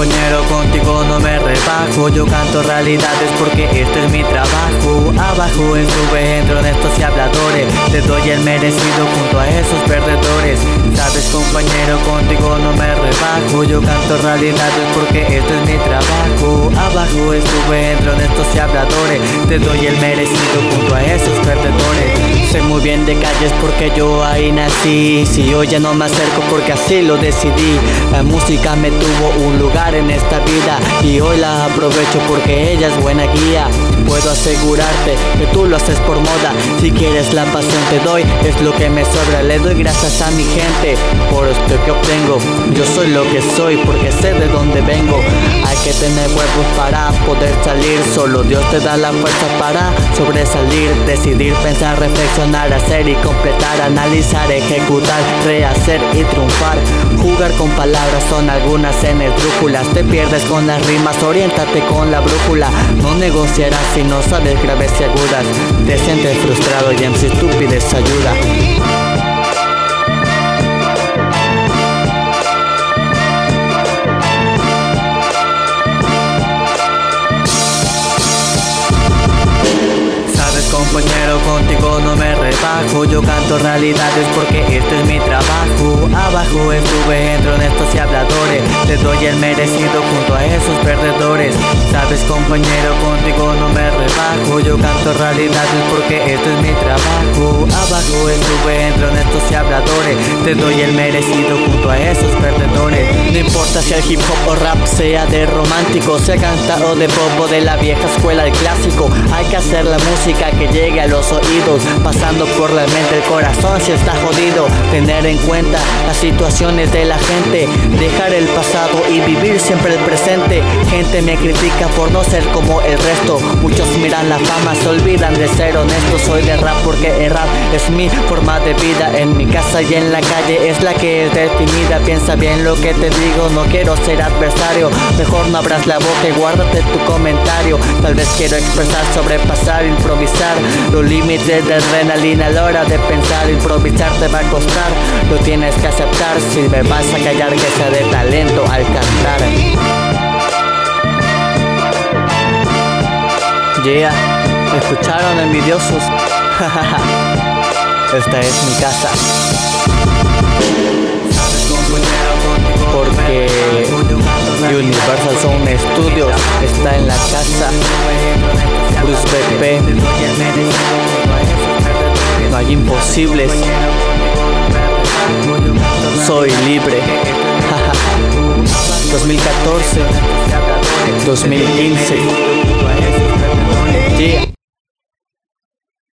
compañero, contigo no me rebajo. Yo canto realidades porque este es mi trabajo. Abajo estuve entre honestos y habladores Te doy el merecido junto a esos perdedores. Sabes compañero, contigo no me rebajo. Yo canto realidades porque este es mi trabajo. Abajo estuve entre honestos y habladores Te doy el merecido junto a esos perdedores Sé muy bien de calles porque yo ahí nací Si yo ya no me acerco porque así lo decidí La música me tuvo un lugar en esta vida y hoy la aprovecho porque ella es buena guía. Puedo asegurarte que tú lo haces por moda. Si quieres la pasión te doy, es lo que me sobra. Le doy gracias a mi gente por esto que obtengo. Yo soy lo que soy porque sé de dónde vengo. Hay que tener huevos para poder salir. Solo Dios te da la fuerza para sobresalir. Decidir, pensar, reflexionar, hacer y completar. Analizar, ejecutar, rehacer y triunfar. Jugar con palabras son algunas en el te pierdes con las rimas, oriéntate con la brújula. No negociarás si no sabes graves y agudas. Te sientes frustrado y en si tú pides ayuda. Compañero, contigo no me rebajo. Yo canto realidades porque esto es mi trabajo. Abajo estuve entre honestos y habladores. Te doy el merecido junto a esos perdedores. Sabes compañero, contigo no me rebajo. Yo canto realidades porque esto es mi trabajo. Abajo estuve entre honestos y habladores Te doy el merecido junto a esos perdedores No importa si el hip hop o rap sea de romántico Sea cantado de pop o de la vieja escuela, el clásico Hay que hacer la música que llegue a los oídos, pasando por la mente el corazón si está jodido. Tener en cuenta las situaciones de la gente, dejar el pasado y vivir siempre el presente. Gente me critica por no ser como el resto. Muchos miran la fama, se olvidan de ser honestos. Soy de rap porque el rap es mi forma de vida. En mi casa y en la calle es la que es definida. Piensa bien lo que te digo, no quiero ser adversario. Mejor no abras la boca y guárdate tu comentario. Tal vez quiero expresar, sobrepasar, improvisar los límites de adrenalina a la hora de pensar, improvisar te va a costar. Lo tienes que aceptar si me vas a callar que sea de talento al cantar. Yeah, escucharon envidiosos. Esta es mi casa. Porque Universal Sound Studios está en la casa. Bruce BP. No hay imposibles. Soy libre. 2014. 2015.